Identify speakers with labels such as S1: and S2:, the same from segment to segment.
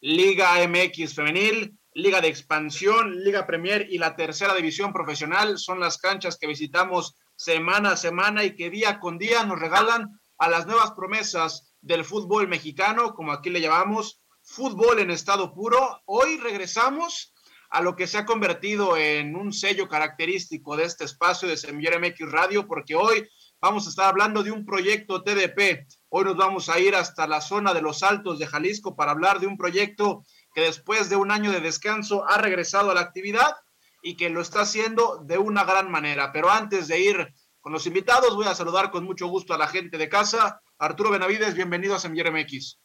S1: Liga MX Femenil, Liga de Expansión, Liga Premier y la tercera división profesional son las canchas que visitamos semana a semana y que día con día nos regalan a las nuevas promesas del fútbol mexicano, como aquí le llamamos, fútbol en estado puro. Hoy regresamos a lo que se ha convertido en un sello característico de este espacio de Semillero MX Radio, porque hoy vamos a estar hablando de un proyecto TDP, Hoy nos vamos a ir hasta la zona de los Altos de Jalisco para hablar de un proyecto que después de un año de descanso ha regresado a la actividad y que lo está haciendo de una gran manera. Pero antes de ir con los invitados, voy a saludar con mucho gusto a la gente de casa. Arturo Benavides, bienvenido a Semillero MX.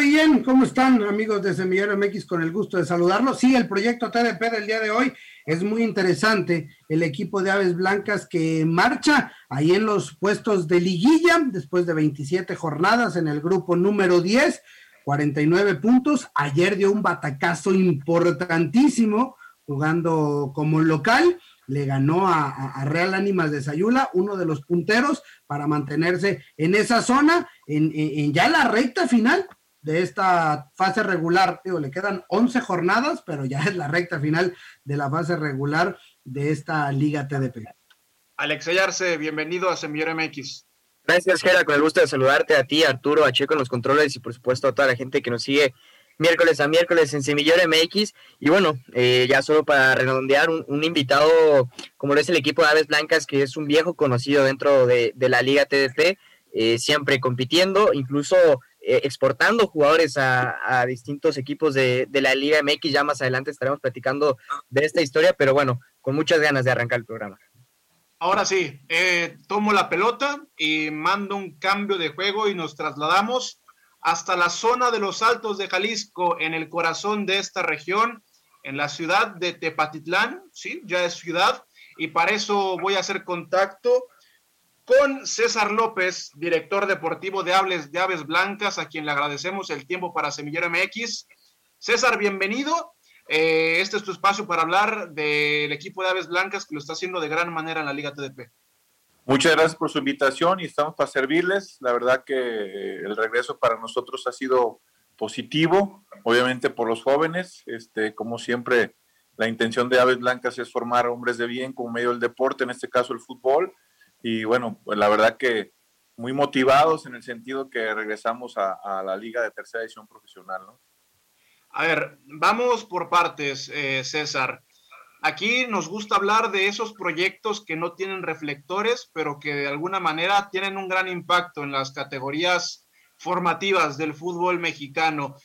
S2: Bien, ¿cómo están amigos de Semillero MX? Con el gusto de saludarlos. Sí, el proyecto TDP del día de hoy es muy interesante. El equipo de Aves Blancas que marcha ahí en los puestos de liguilla después de 27 jornadas en el grupo número 10, 49 puntos. Ayer dio un batacazo importantísimo jugando como local. Le ganó a, Real Ánimas de Sayula, uno de los punteros, para mantenerse en esa zona, en, en ya la recta final de esta fase regular. Digo, le quedan 11 jornadas, pero ya es la recta final de la fase regular de esta Liga TDP.
S1: Alex Ayarse, bienvenido a Semillero MX.
S3: Gracias, Gera, con el gusto de saludarte a ti, Arturo, a Checo en los controles y por supuesto a toda la gente que nos sigue miércoles a miércoles en Semillero MX. Y bueno, eh, ya solo para redondear, un, invitado como lo es el equipo de Aves Blancas, que es un viejo conocido dentro de, la Liga TDP, eh, siempre compitiendo, incluso exportando jugadores a, distintos equipos de, la Liga MX. Ya más adelante estaremos platicando de esta historia, pero bueno, con muchas ganas de arrancar el programa.
S1: Ahora sí, eh, tomo la pelota y mando un cambio de juego y nos trasladamos hasta la zona de los Altos de Jalisco, en el corazón de esta región, en la ciudad de Tepatitlán, sí, ya es ciudad, y para eso voy a hacer contacto con César López, director deportivo de Aves, de Aves Blancas, a quien le agradecemos el tiempo para Semillero MX. César, bienvenido. Eh, este es tu espacio para hablar del equipo de Aves Blancas que lo está haciendo de gran manera en la Liga TDP.
S4: Muchas gracias por su invitación y estamos para servirles. La verdad que el regreso para nosotros ha sido positivo, obviamente por los jóvenes. Este, como siempre, la intención de Aves Blancas es formar hombres de bien como medio del deporte, en este caso el fútbol y bueno, pues la verdad que muy motivados en el sentido que regresamos a, la liga de tercera edición profesional, ¿no?
S1: A ver, vamos por partes, eh, César. Aquí nos gusta hablar de esos proyectos que no tienen reflectores, pero que de alguna manera tienen un gran impacto en las categorías formativas del fútbol mexicano.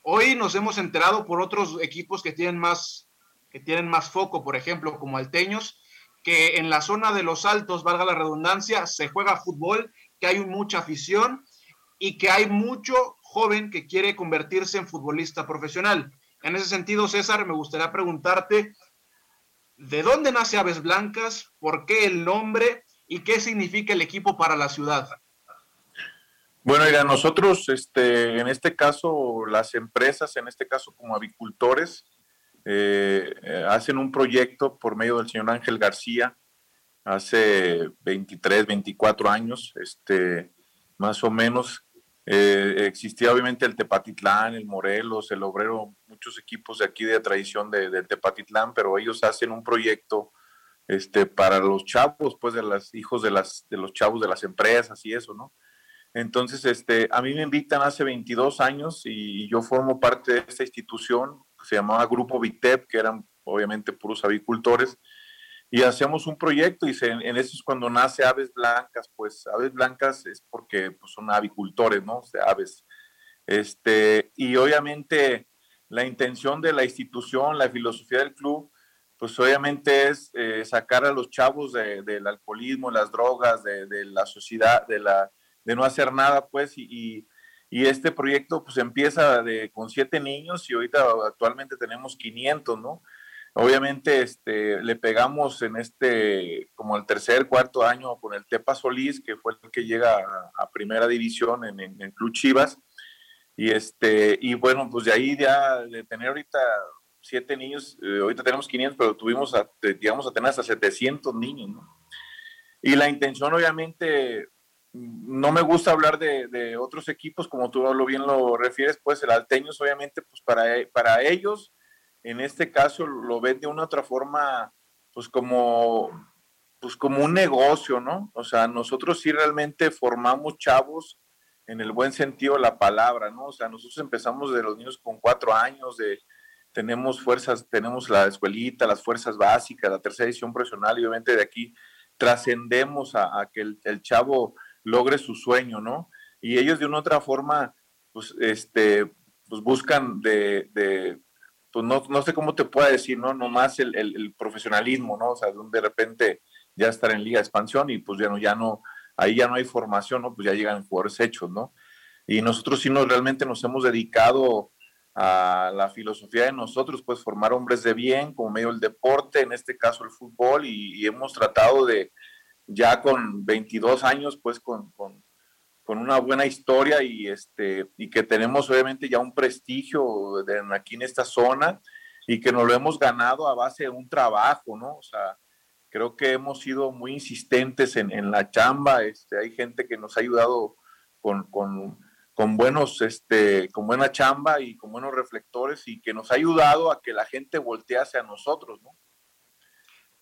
S1: Hoy nos hemos enterado por otros equipos que tienen más, que tienen más foco, por ejemplo, como Alteños, que en la zona de los altos, valga la redundancia, se juega fútbol, que hay mucha afición y que hay mucho joven que quiere convertirse en futbolista profesional. En ese sentido, César, me gustaría preguntarte, ¿de dónde nace Aves Blancas? ¿Por qué el nombre? ¿Y qué significa el equipo para la ciudad?
S4: Bueno, mira, nosotros, este, en este caso, las empresas, en este caso como avicultores, eh, eh, hacen un proyecto por medio del señor Ángel García hace 23, 24 años, este, más o menos. Eh, existía obviamente el Tepatitlán, el Morelos, el Obrero, muchos equipos de aquí de tradición de, de Tepatitlán, pero ellos hacen un proyecto este, para los chavos, pues de los hijos de, las, de los chavos de las empresas y eso, ¿no? Entonces, este, a mí me invitan hace 22 años y yo formo parte de esta institución se llamaba Grupo Vitep, que eran obviamente puros avicultores, y hacemos un proyecto y en eso es cuando nace Aves Blancas, pues Aves Blancas es porque pues, son avicultores, ¿no? O aves. Este, y obviamente la intención de la institución, la filosofía del club, pues obviamente es eh, sacar a los chavos del alcoholismo, las drogas, de, la sociedad, de, la, de no hacer nada, pues, y, y este proyecto pues empieza de, con siete niños y ahorita actualmente tenemos 500, ¿no? Obviamente este, le pegamos en este, como el tercer, cuarto año con el Tepa Solís, que fue el que llega a, primera división en, en, Club Chivas. Y, este, y bueno, pues de ahí ya de tener ahorita siete niños, eh, ahorita tenemos 500, pero tuvimos, a, digamos, a tener hasta 700 niños, ¿no? Y la intención, obviamente, no me gusta hablar de, otros equipos, como tú lo bien lo refieres, pues el Alteños, obviamente, pues para, para ellos en este caso lo ven de una otra forma, pues como, pues como un negocio, ¿no? O sea, nosotros sí realmente formamos chavos en el buen sentido de la palabra, ¿no? O sea, nosotros empezamos de los niños con cuatro años, de, tenemos fuerzas, tenemos la escuelita, las fuerzas básicas, la tercera edición profesional y obviamente de aquí trascendemos a, que el, chavo logre su sueño, ¿no? Y ellos de una otra forma, pues, este, pues buscan de, pues no, no sé cómo te pueda decir, ¿no? Nomás el, el, profesionalismo, ¿no? O sea, de repente ya estar en Liga de Expansión y pues ya no, ya no, ahí ya no hay formación, ¿no? Pues ya llegan jugadores hechos, ¿no? Y nosotros sí nos realmente nos hemos dedicado a la filosofía de nosotros, pues formar hombres de bien como medio del deporte, en este caso el fútbol, y, hemos tratado de, ya con 22 años, pues con, con con una buena historia y, este, y que tenemos obviamente ya un prestigio aquí en esta zona y que nos lo hemos ganado a base de un trabajo, ¿no? O sea, creo que hemos sido muy insistentes en, en la chamba, este, hay gente que nos ha ayudado con, con, con, buenos, este, con buena chamba y con buenos reflectores y que nos ha ayudado a que la gente voltee hacia nosotros, ¿no?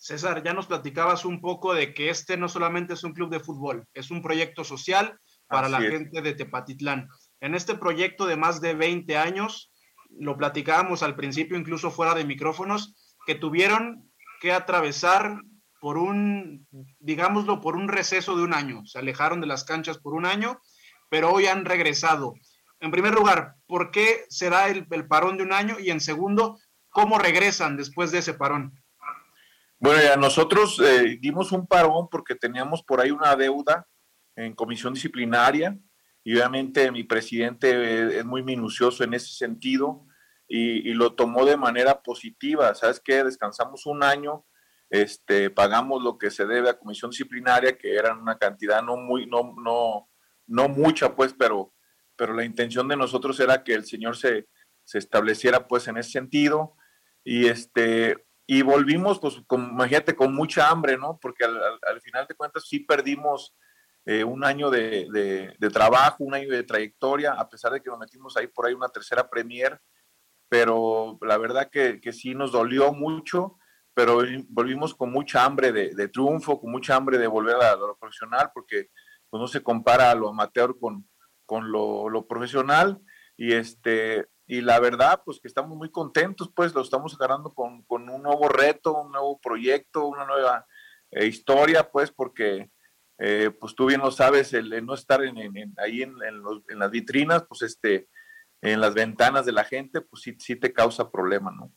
S1: César, ya nos platicabas un poco de que este no solamente es un club de fútbol, es un proyecto social para la gente de Tepatitlán. En este proyecto de más de 20 años, lo platicábamos al principio, incluso fuera de micrófonos, que tuvieron que atravesar por un, digámoslo, por un receso de un año. Se alejaron de las canchas por un año, pero hoy han regresado. En primer lugar, ¿por qué será el, el parón de un año? Y en segundo, ¿cómo regresan después de ese parón?
S4: Bueno, ya nosotros eh, dimos un parón porque teníamos por ahí una deuda en comisión disciplinaria y obviamente mi presidente es muy minucioso en ese sentido y, lo tomó de manera positiva. ¿Sabes qué? Descansamos un año, este, pagamos lo que se debe a comisión disciplinaria, que era una cantidad no muy, no, no, no mucha, pues, pero, pero la intención de nosotros era que el señor se, se estableciera, pues, en ese sentido. Y este, y volvimos, pues, con, imagínate, con mucha hambre, ¿no? Porque al, al final de cuentas sí perdimos eh, un año de, trabajo, un año de trayectoria, a pesar de que nos metimos ahí por ahí una tercera Premier, pero la verdad que, sí nos dolió mucho, pero volvimos con mucha hambre de, triunfo, con mucha hambre de volver a, lo profesional, porque pues, no se compara a lo amateur con, con lo, profesional, y este y la verdad, pues que estamos muy contentos, pues lo estamos agarrando con, un nuevo reto, un nuevo proyecto, una nueva eh, historia, pues porque eh, pues tú bien lo sabes, el, no estar en, ahí en, las vitrinas, pues este, en las ventanas de la gente, pues sí, sí te causa problema, ¿no?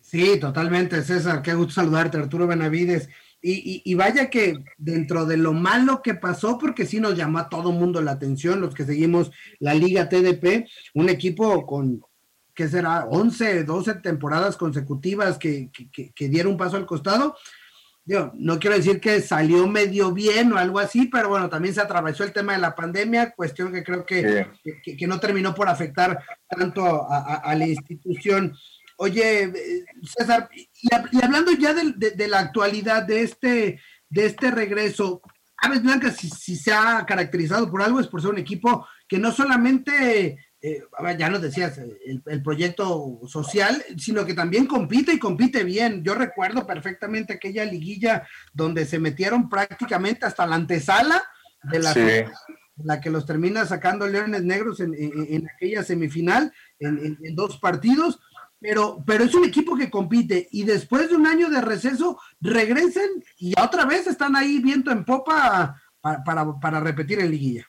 S2: Sí, totalmente, César, qué gusto saludarte, Arturo Benavides. Y, y, vaya que dentro de lo malo que pasó, porque sí nos llamó a todo mundo la atención, los que seguimos la Liga TDP, un equipo con, ¿qué será? 11, 12 temporadas consecutivas que, que, que dieron un paso al costado, no quiero decir que salió medio bien o algo así, pero bueno, también se atravesó el tema de la pandemia, cuestión que creo que, que, no terminó por afectar tanto a, la institución. Oye, César, y, hablando ya de, la actualidad de este, de este regreso, Aves Blancas, si, si, se ha caracterizado por algo, es por ser un equipo que no solamente eh, ya nos decías, el, proyecto social, sino que también compite y compite bien. Yo recuerdo perfectamente aquella liguilla donde se metieron prácticamente hasta la antesala de la, la que los termina sacando Leones Negros en, aquella semifinal, en, dos partidos. Pero, pero es un equipo que compite y después de un año de receso regresen y otra vez están ahí viento en popa para, para repetir en liguilla.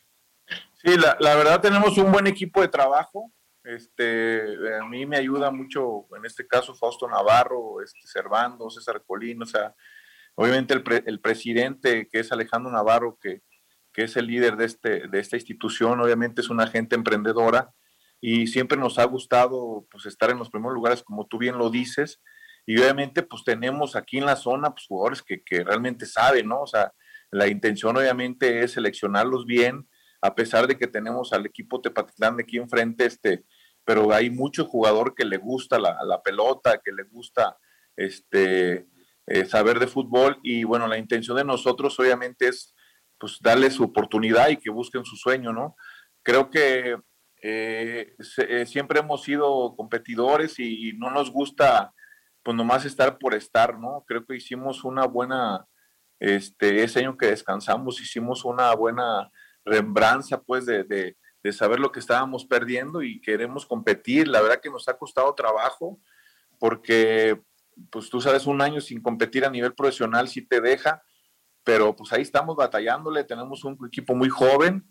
S4: Sí, la, la, verdad tenemos un buen equipo de trabajo. Este, a mí me ayuda mucho, en este caso, Fausto Navarro, este, Servando, César Colín, o sea, obviamente el, el presidente, que es Alejandro Navarro, que, que es el líder de, este, de esta institución, obviamente es una gente emprendedora y siempre nos ha gustado pues estar en los primeros lugares, como tú bien lo dices, y obviamente pues tenemos aquí en la zona pues, jugadores que, que realmente saben, ¿no? O sea, la intención obviamente es seleccionarlos bien, a pesar de que tenemos al equipo Tepatitlán de aquí enfrente, este, pero hay mucho jugador que le gusta la, la pelota, que le gusta este, eh, saber de fútbol y bueno, la intención de nosotros obviamente es pues darles su oportunidad y que busquen su sueño, ¿no? Creo que eh, eh, siempre hemos sido competidores y, no nos gusta pues nomás estar por estar, ¿no? Creo que hicimos una buena, este, ese año que descansamos, hicimos una buena rembranza pues de, de, de saber lo que estábamos perdiendo y queremos competir. La verdad que nos ha costado trabajo porque pues tú sabes, un año sin competir a nivel profesional sí te deja, pero pues ahí estamos batallándole, tenemos un equipo muy joven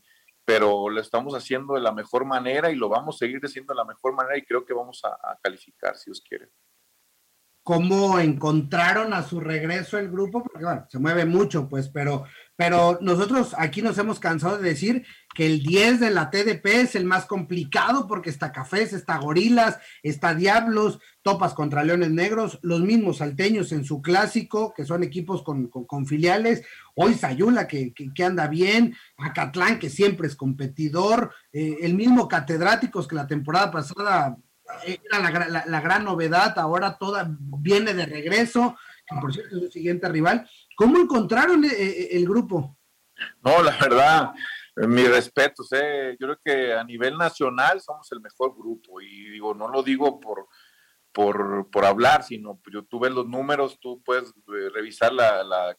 S4: pero lo estamos haciendo de la mejor manera y lo vamos a seguir haciendo de la mejor manera y creo que vamos a, calificar, si os quiere.
S2: ¿Cómo encontraron a su regreso el grupo? Porque bueno, se mueve mucho, pues, pero pero nosotros aquí nos hemos cansado de decir que el 10 de la TDP es el más complicado porque está Cafés, está Gorilas, está Diablos, topas contra Leones Negros, los mismos salteños en su clásico, que son equipos con, filiales, hoy Sayula que, que, anda bien, Acatlán que siempre es competidor, eh, el mismo Catedráticos que la temporada pasada era la, la gran novedad, ahora toda viene de regreso, que por cierto es su siguiente rival. ¿Cómo encontraron eh, eh, el grupo?
S4: No, la verdad, mi respeto, yo creo que a nivel nacional somos el mejor grupo y digo, no lo digo por, por, hablar, sino yo tú los números, tú puedes eh, revisar la, la,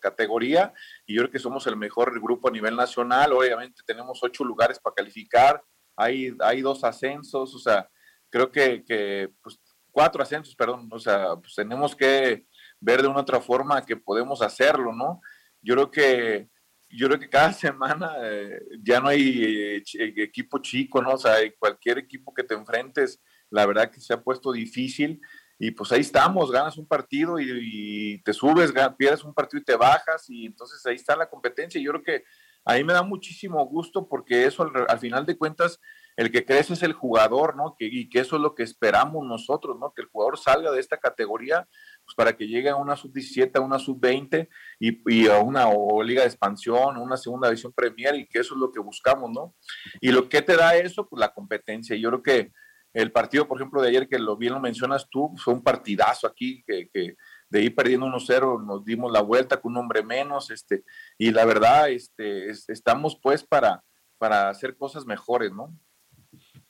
S4: categoría y yo creo que somos el mejor grupo a nivel nacional, obviamente tenemos ocho lugares para calificar, hay, hay dos ascensos, o sea, creo que, que pues, cuatro ascensos, perdón, o sea, pues tenemos que ver de una otra forma que podemos hacerlo, ¿no? Yo creo que, yo creo que cada semana eh, ya no hay eh, equipo chico, ¿no? O sea, cualquier equipo que te enfrentes, la verdad que se ha puesto difícil y pues ahí estamos, ganas un partido y, te subes, pierdes un partido y te bajas y entonces ahí está la competencia. Yo creo que ahí me da muchísimo gusto porque eso al final de cuentas el que crece es el jugador, ¿no? Que, y que eso es lo que esperamos nosotros, ¿no? Que el jugador salga de esta categoría pues para que llegue a una sub-17, a una sub-20 y, a una liga de expansión, una segunda división Premier y que eso es lo que buscamos, ¿no? Y lo que te da eso, pues la competencia. Yo creo que el partido, por ejemplo, de ayer, que lo bien lo mencionas tú, fue un partidazo aquí, que, que de ir perdiendo 1-0 nos dimos la vuelta con un hombre menos, este, y la verdad, este, estamos pues para, para hacer cosas mejores, ¿no?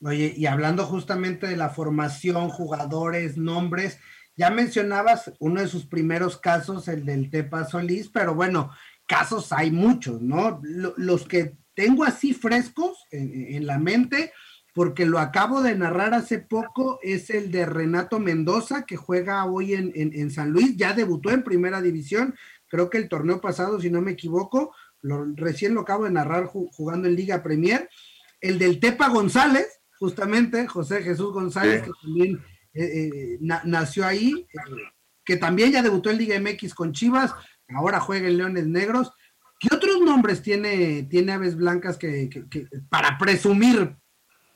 S2: Oye, y hablando justamente de la formación, jugadores, nombres, ya mencionabas uno de sus primeros casos, el del Tepa Solís, pero bueno, casos hay muchos, ¿no? Los que tengo así frescos en, la mente, porque lo acabo de narrar hace poco, es el de Renato Mendoza, que juega hoy en, San Luis, ya debutó en primera división, creo que el torneo pasado, si no me equivoco, recién lo acabo de narrar jugando en Liga Premier. El del Tepa González, justamente, José Jesús González, que también eh, eh, nació ahí, eh, que también ya debutó en Liga MX con Chivas, ahora juega en Leones Negros. ¿Qué otros nombres tiene, tiene Aves Blancas que, para presumir?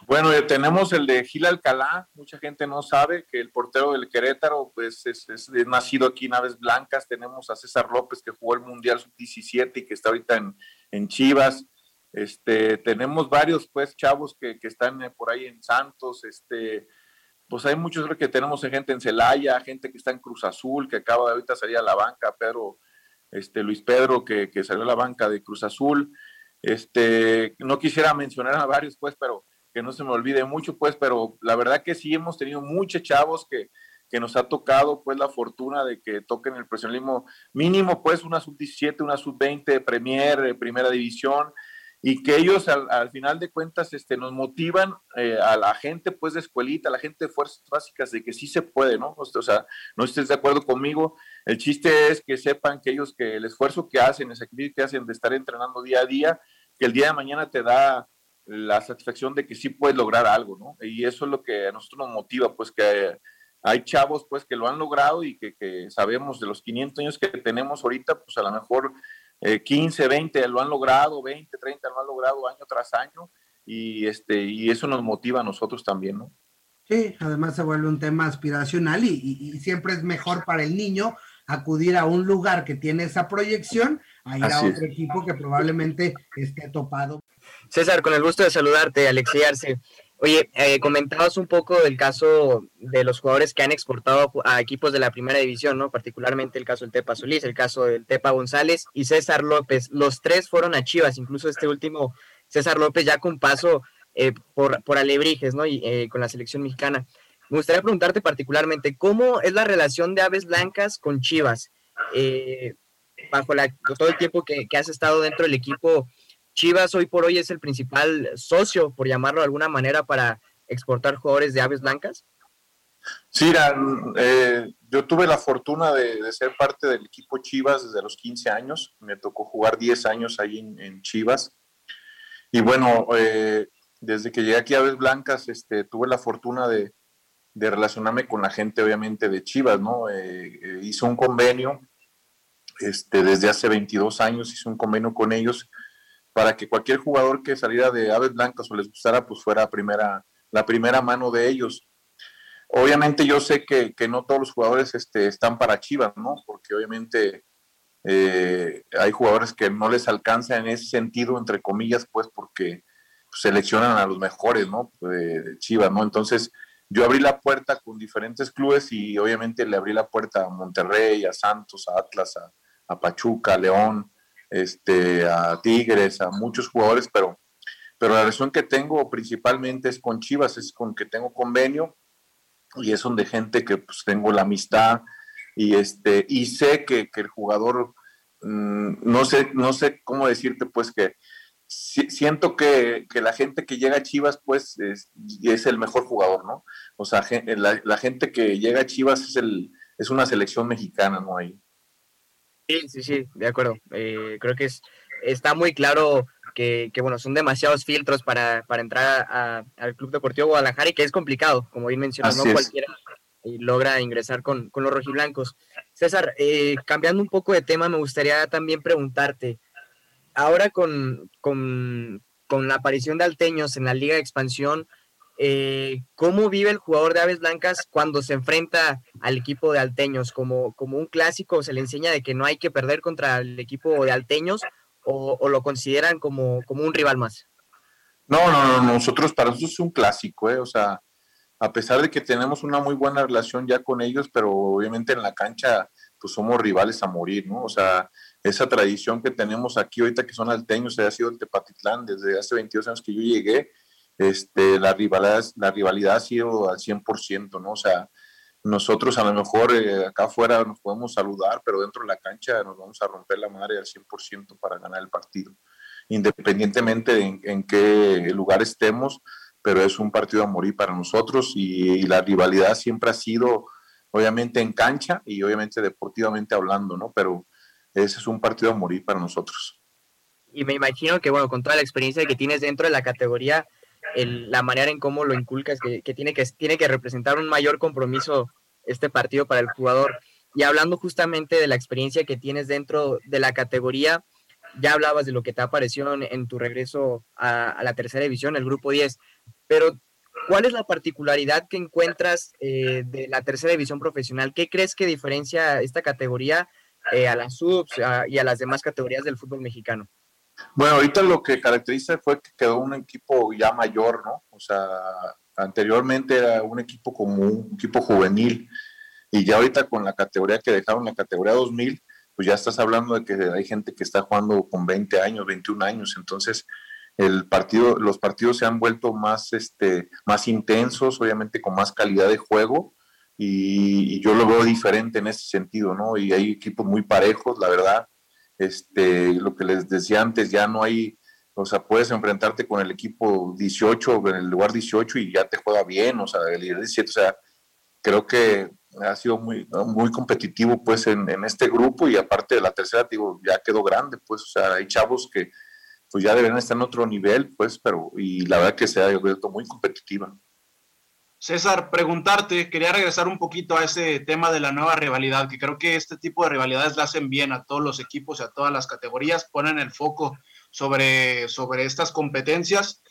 S4: Bueno, tenemos el de Gil Alcalá, mucha gente no sabe que el portero del Querétaro pues es, nacido aquí en Aves Blancas, tenemos a César López que jugó el Mundial Sub-17 y que está ahorita en, en Chivas, este, tenemos varios, pues, chavos que, que están eh, por ahí en Santos, este, pues hay muchos que tenemos gente en Celaya, gente que está en Cruz Azul, que acaba de ahorita salir a la banca, Pedro, este, Luis Pedro, que, que salió a la banca de Cruz Azul. Este, no quisiera mencionar a varios, pues, pero que no se me olvide mucho, pues, pero la verdad que sí hemos tenido muchos chavos que, que nos ha tocado, pues, la fortuna de que toquen el profesionalismo mínimo, pues, una sub-17, una sub-20, Premier, eh, Primera División, y que ellos al, final de cuentas este, nos motivan eh, a la gente pues de escuelita, a la gente de fuerzas básicas de que sí se puede, ¿no? O sea, no estés de acuerdo conmigo, el chiste es que sepan que ellos, que el esfuerzo que hacen, el sacrificio que hacen de estar entrenando día a día, que el día de mañana te da la satisfacción de que sí puedes lograr algo, ¿no? Y eso es lo que a nosotros nos motiva, pues que hay chavos pues que lo han logrado y que, que sabemos de los 500 años que tenemos ahorita, pues a lo mejor 15, 20 lo han logrado, 20, 30 lo han logrado año tras año y, este, y eso nos motiva a nosotros también, ¿no?
S2: Sí, además se vuelve un tema aspiracional y, siempre es mejor para el niño acudir a un lugar que tiene esa proyección a ir a otro equipo que probablemente esté topado.
S3: César, con el gusto de saludarte, Alexi Arce. Oye, eh, comentabas un poco del caso de los jugadores que han exportado a equipos de la primera división, ¿no? Particularmente el caso del Tepa Solís, el caso del Tepa González y César López. Los tres fueron a Chivas, incluso este último César López ya con paso eh, por, por Alebrijes, ¿no? Y eh, con la selección mexicana. Me gustaría preguntarte particularmente, ¿cómo es la relación de Aves Blancas con Chivas? Eh, bajo la, todo el tiempo que, has estado dentro del equipo, Chivas hoy por hoy es el principal socio, por llamarlo de alguna manera, para exportar jugadores de Aves Blancas.
S4: Sí, yo tuve la fortuna de, ser parte del equipo Chivas desde los 15 años. Me tocó jugar 10 años ahí en Chivas. Y bueno, eh, desde que llegué aquí a Aves Blancas, este, tuve la fortuna de, relacionarme con la gente, obviamente, de Chivas, ¿no? Eh, eh, hice un convenio, este, desde hace 22 años hice un convenio con ellos para que cualquier jugador que saliera de Aves Blancas o les gustara, pues fuera primera, la primera mano de ellos. Obviamente yo sé que, no todos los jugadores este, están para Chivas, ¿no? Porque obviamente eh, hay jugadores que no les alcanza en ese sentido, entre comillas, pues porque seleccionan a los mejores, ¿no? De Chivas, ¿no? Entonces, yo abrí la puerta con diferentes clubes y obviamente le abrí la puerta a Monterrey, a Santos, a Atlas, a, Pachuca, a León, este, a Tigres, a muchos jugadores, pero, pero la relación que tengo principalmente es con Chivas, es con que tengo convenio y es donde gente que pues tengo la amistad, y este y sé que, el jugador mm, no sé no sé cómo decirte pues que siento que, la gente que llega a Chivas pues es, es, el mejor jugador no o sea la, gente que llega a Chivas es el es una selección mexicana no ahí
S3: sí sí sí de acuerdo. Eh, creo que es está muy claro que, bueno, son demasiados filtros para, entrar al Club Deportivo Guadalajara y que es complicado, como bien mencionas, no cualquiera y logra ingresar con, los rojiblancos. César, eh, cambiando un poco de tema, me gustaría también preguntarte, ahora con, la aparición de Alteños en la Liga de Expansión, eh, ¿cómo vive el jugador de Aves Blancas cuando se enfrenta al equipo de Alteños? ¿Como, como un clásico se le enseña de que no hay que perder contra el equipo de Alteños o, lo consideran como, como un rival más?
S4: No, no, no, nosotros para nosotros es un clásico, ¿eh? o sea, a pesar de que tenemos una muy buena relación ya con ellos, pero obviamente en la cancha pues somos rivales a morir, ¿no? O sea, esa tradición que tenemos aquí ahorita que son alteños, ha sido el Tepatitlán desde hace 22 años que yo llegué, este, la, rivalidad, la rivalidad ha sido al 100%, ¿no? O sea, nosotros a lo mejor eh, acá afuera nos podemos saludar, pero dentro de la cancha nos vamos a romper la madre al 100% para ganar el partido, independientemente de en qué lugar estemos pero es un partido a morir para nosotros y, la rivalidad siempre ha sido, obviamente, en cancha y obviamente deportivamente hablando, ¿no? Pero ese es un partido a morir para nosotros.
S3: Y me imagino que, bueno, con toda la experiencia que tienes dentro de la categoría, la manera en cómo lo inculcas, que, tiene que tiene que representar un mayor compromiso este partido para el jugador. Y hablando justamente de la experiencia que tienes dentro de la categoría, ya hablabas de lo que te ha parecido en, tu regreso a, a, la tercera división, el grupo 10, pero ¿cuál es la particularidad que encuentras eh, de la tercera división profesional? ¿Qué crees que diferencia esta categoría eh, a las subs y a las demás categorías del fútbol mexicano?
S4: Bueno, ahorita lo que caracteriza fue que quedó un equipo ya mayor, ¿no? O sea, anteriormente era un equipo como un equipo juvenil y ya ahorita con la categoría que dejaron, la categoría 2000, pues ya estás hablando de que hay gente que está jugando con 20 años, 21 años, entonces el partido, los partidos se han vuelto más, este, más intensos, obviamente con más calidad de juego, y, yo lo veo diferente en ese sentido, ¿no? Y hay equipos muy parejos, la verdad. Este, lo que les decía antes, ya no hay, o sea, puedes enfrentarte con el equipo 18, en el lugar 18 y ya te juega bien, o sea, el 17, o sea, creo que ha sido muy, muy competitivo pues en, en este grupo y aparte de la tercera, digo, ya quedó grande, pues, o sea, hay chavos que pues ya deberían estar en otro nivel, pues, pero y la verdad que se ha vuelto muy competitiva.
S1: César, preguntarte, quería regresar un poquito a ese tema de la nueva rivalidad, que creo que este tipo de rivalidades le hacen bien a todos los equipos y a todas las categorías, ponen el foco sobre, sobre estas competencias.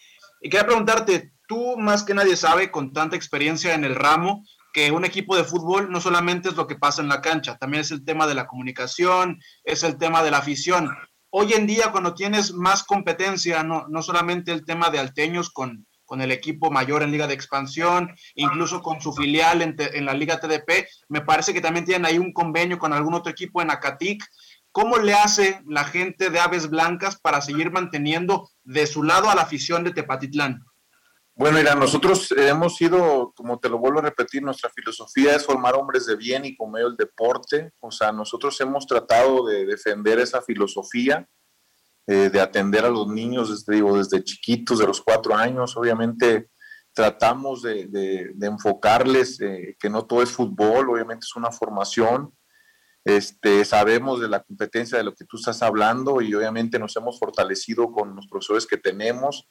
S1: Y quería preguntarte, tú más que nadie sabe, con tanta experiencia en el ramo, que un equipo de fútbol no solamente es lo que pasa en la cancha, también es el tema de la comunicación, es el tema de la afición. Hoy en día, cuando tienes más competencia, no, no solamente el tema de alteños con, con el equipo mayor en Liga de Expansión, incluso con su filial en, la Liga TDP. Me parece que también tienen ahí un convenio con algún otro equipo en Acatic. ¿Cómo le hace la gente de Aves Blancas para seguir manteniendo de su lado a la afición de Tepatitlán?
S4: Bueno, mira, nosotros hemos sido, como te lo vuelvo a repetir, nuestra filosofía es formar hombres de bien y con medio del deporte. O sea, nosotros hemos tratado de defender esa filosofía eh, de atender a los niños, desde, digo, desde chiquitos, de los cuatro años. Obviamente tratamos de, enfocarles eh, que no todo es fútbol, obviamente es una formación. Este, sabemos de la competencia de lo que tú estás hablando y obviamente nos hemos fortalecido con los profesores que tenemos.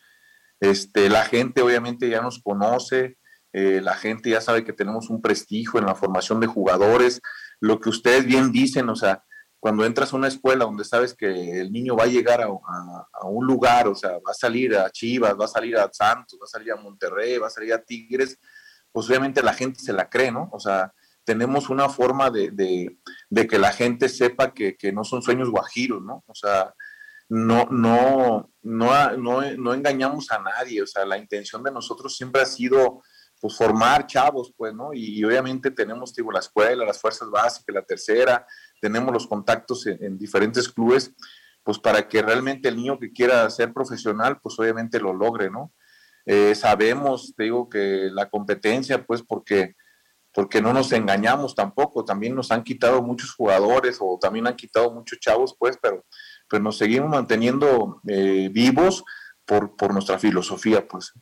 S4: Este, la gente obviamente ya nos conoce, eh, la gente ya sabe que tenemos un prestigio en la formación de jugadores. Lo que ustedes bien dicen, o sea, cuando entras a una escuela donde sabes que el niño va a llegar a, un lugar, o sea, va a salir a Chivas, va a salir a Santos, va a salir a Monterrey, va a salir a Tigres, pues obviamente la gente se la cree, ¿no? O sea, tenemos una forma de, que la gente sepa que, no son sueños guajiros, ¿no? O sea, no, no, no, no, engañamos a nadie, o sea, la intención de nosotros siempre ha sido pues formar chavos, pues, ¿no? Y, obviamente tenemos, digo, la escuela, las fuerzas básicas, la tercera, tenemos los contactos en, diferentes clubes, pues para que realmente el niño que quiera ser profesional, pues obviamente lo logre, ¿no? Eh, sabemos, digo, que la competencia, pues porque, porque no nos engañamos tampoco, también nos han quitado muchos jugadores o también han quitado muchos chavos, pues, pero, pues nos seguimos manteniendo eh, vivos por, por nuestra filosofía, pues.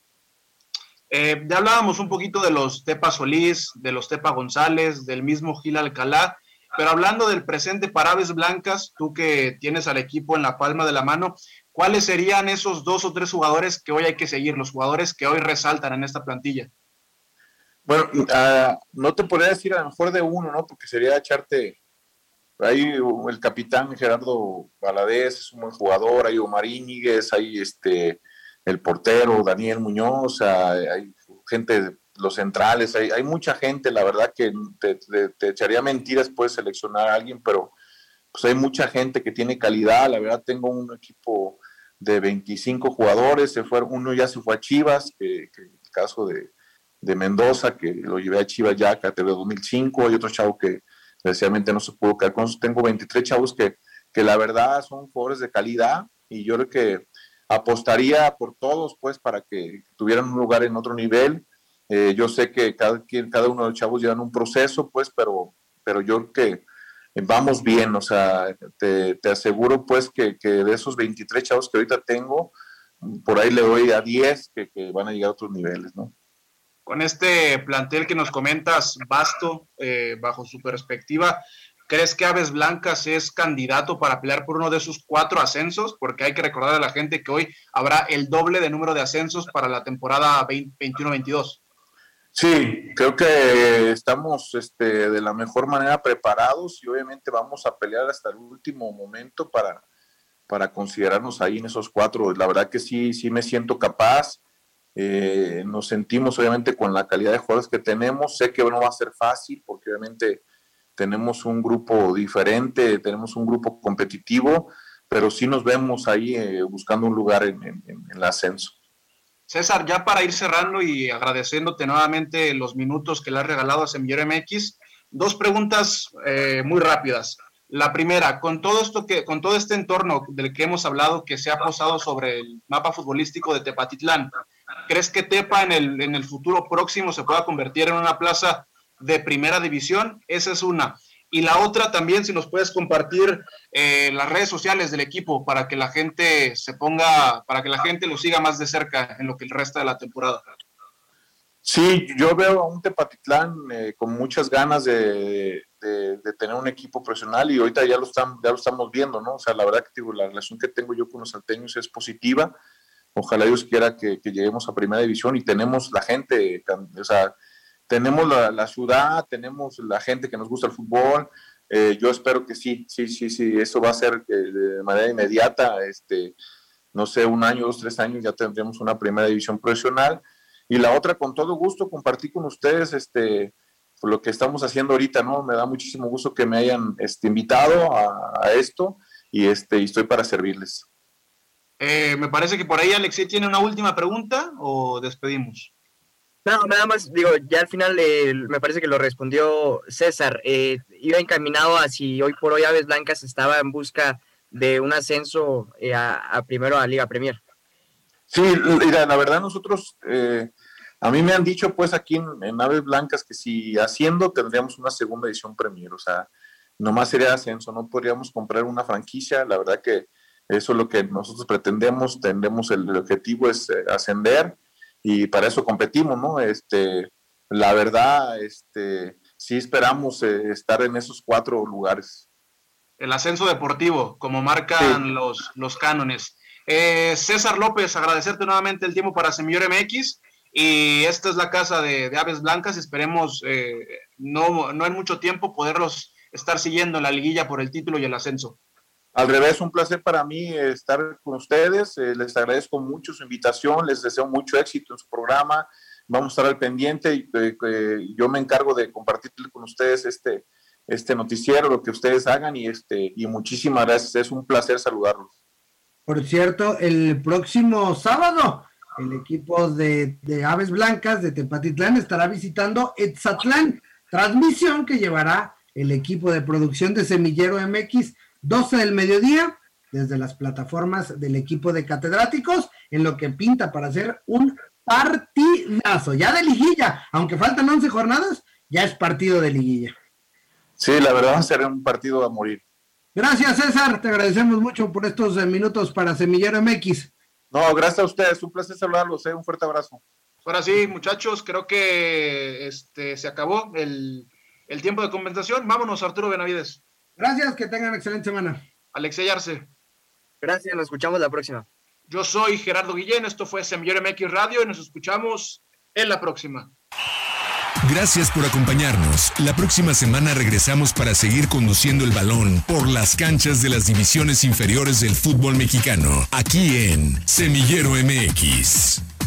S1: Eh, ya hablábamos un poquito de los Tepa Solís, de los Tepa González, del mismo Gil Alcalá. Pero hablando del presente para Aves Blancas, tú que tienes al equipo en la palma de la mano, ¿cuáles serían esos dos o tres jugadores que hoy hay que seguir, los jugadores que hoy resaltan en esta plantilla?
S4: Bueno, uh, no te podría decir a lo mejor de uno, ¿no? Porque sería echarte. Ahí el capitán Gerardo Valadez es un buen jugador, hay Omar Íñiguez, hay este, el portero Daniel Muñoz, hay gente los centrales, hay, mucha gente, la verdad que te, echaría mentiras puedes seleccionar a alguien, pero pues hay mucha gente que tiene calidad, la verdad tengo un equipo de 25 jugadores, se fue, uno ya se fue a Chivas, que, el caso de, Mendoza, que lo llevé a Chivas ya que de 2005, hay otro chavo que desgraciadamente no se pudo quedar con tengo 23 chavos que, que la verdad son jugadores de calidad y yo creo que apostaría por todos pues para que tuvieran un lugar en otro nivel eh, yo sé que cada, cada uno de los chavos llevan un proceso, pues, pero, pero yo creo que vamos bien, o sea, te, aseguro pues que, de esos 23 chavos que ahorita tengo, por ahí le doy a 10 que, van a llegar a otros niveles, ¿no?
S1: Con este plantel que nos comentas, vasto, eh, bajo su perspectiva, ¿crees que Aves Blancas es candidato para pelear por uno de esos cuatro ascensos? Porque hay que recordar a la gente que hoy habrá el doble de número de ascensos para la temporada 21-22.
S4: Sí, creo que estamos este, de la mejor manera preparados y obviamente vamos a pelear hasta el último momento para, para considerarnos ahí en esos cuatro. La verdad que sí, sí me siento capaz. Eh, nos sentimos obviamente con la calidad de jugadores que tenemos. Sé que no va a ser fácil porque obviamente tenemos un grupo diferente, tenemos un grupo competitivo, pero sí nos vemos ahí eh, buscando un lugar en, el ascenso.
S1: César, ya para ir cerrando y agradeciéndote nuevamente los minutos que le has regalado a Semillero MX, dos preguntas eh, muy rápidas. La primera, con todo esto que, con todo este entorno del que hemos hablado que se ha posado sobre el mapa futbolístico de Tepatitlán, ¿crees que Tepa en el, en el futuro próximo se pueda convertir en una plaza de primera división? Esa es una. Y la otra también, si nos puedes compartir eh, las redes sociales del equipo para que la gente se ponga, para que la gente lo siga más de cerca en lo que el resto de la temporada.
S4: Sí, yo veo a un Tepatitlán eh, con muchas ganas de, tener un equipo profesional y ahorita ya lo, están, ya lo estamos viendo, ¿no? O sea, la verdad que la relación que tengo yo con los salteños es positiva. Ojalá Dios quiera que, que lleguemos a primera división y tenemos la gente, o sea, tenemos la, ciudad, tenemos la gente que nos gusta el fútbol. Eh, yo espero que sí, sí, sí, sí, eso va a ser eh, de manera inmediata. Este, no sé, un año, dos, tres años ya tendremos una primera división profesional. Y la otra, con todo gusto, compartir con ustedes este, lo que estamos haciendo ahorita, ¿no? Me da muchísimo gusto que me hayan este, invitado a, esto y, este, y estoy para servirles.
S1: Eh, me parece que por ahí Alexei tiene una última pregunta o despedimos.
S3: No, nada más, digo, ya al final eh, me parece que lo respondió César. Eh, iba encaminado a si hoy por hoy Aves Blancas estaba en busca de un ascenso a, primero a Liga Premier.
S4: Sí, la verdad nosotros, a mí me han dicho pues aquí en, Aves Blancas que si haciendo tendríamos una segunda edición Premier, o sea, nomás sería ascenso, no podríamos comprar una franquicia, la verdad que eso es lo que nosotros pretendemos, tendemos el, objetivo es eh, ascender y para eso competimos, ¿no? Este, la verdad, este, sí esperamos eh, estar en esos cuatro lugares.
S1: El ascenso deportivo, como marcan los, los cánones. Eh, César López, agradecerte nuevamente el tiempo para Semillor MX. Y esta es la casa de, Aves Blancas. Esperemos no, no en mucho tiempo poderlos estar siguiendo en la liguilla por el título y el ascenso.
S4: Al revés, un placer para mí estar con ustedes. Eh, les agradezco mucho su invitación, les deseo mucho éxito en su programa. Vamos a estar al pendiente eh, yo me encargo de compartir con ustedes este, este noticiero, lo que ustedes hagan y, este, y muchísimas gracias. Es un placer saludarlos.
S2: Por cierto, el próximo sábado el equipo de, de Aves Blancas de Tepatitlán estará visitando Etzatlán, transmisión que llevará el equipo de producción de Semillero MX 12 del mediodía, desde las plataformas del equipo de catedráticos, en lo que pinta para hacer un partidazo, ya de liguilla, aunque faltan 11 jornadas, ya es partido de liguilla.
S4: Sí, la verdad va a ser un partido a morir.
S2: Gracias, César, te agradecemos mucho por estos eh, minutos para Semillero MX.
S4: No, gracias a ustedes, un placer saludarlos, eh, un fuerte abrazo.
S1: Ahora sí, muchachos, creo que este, se acabó el, el tiempo de compensación. Vámonos, Arturo Benavides.
S2: Gracias, que tengan excelente semana.
S1: Alexey Arce.
S3: Gracias, nos escuchamos la próxima.
S1: Yo soy Gerardo Guillén, esto fue Semillero MX Radio y nos escuchamos en la próxima.
S5: Gracias por acompañarnos. La próxima semana regresamos para seguir conduciendo el balón por las canchas de las divisiones inferiores del fútbol mexicano, aquí en Semillero MX.